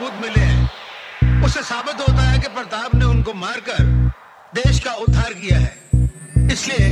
सबूत मिले हैं। उससे साबित होता है कि प्रताप ने उनको मारकर देश का उद्धार किया है। इसलिए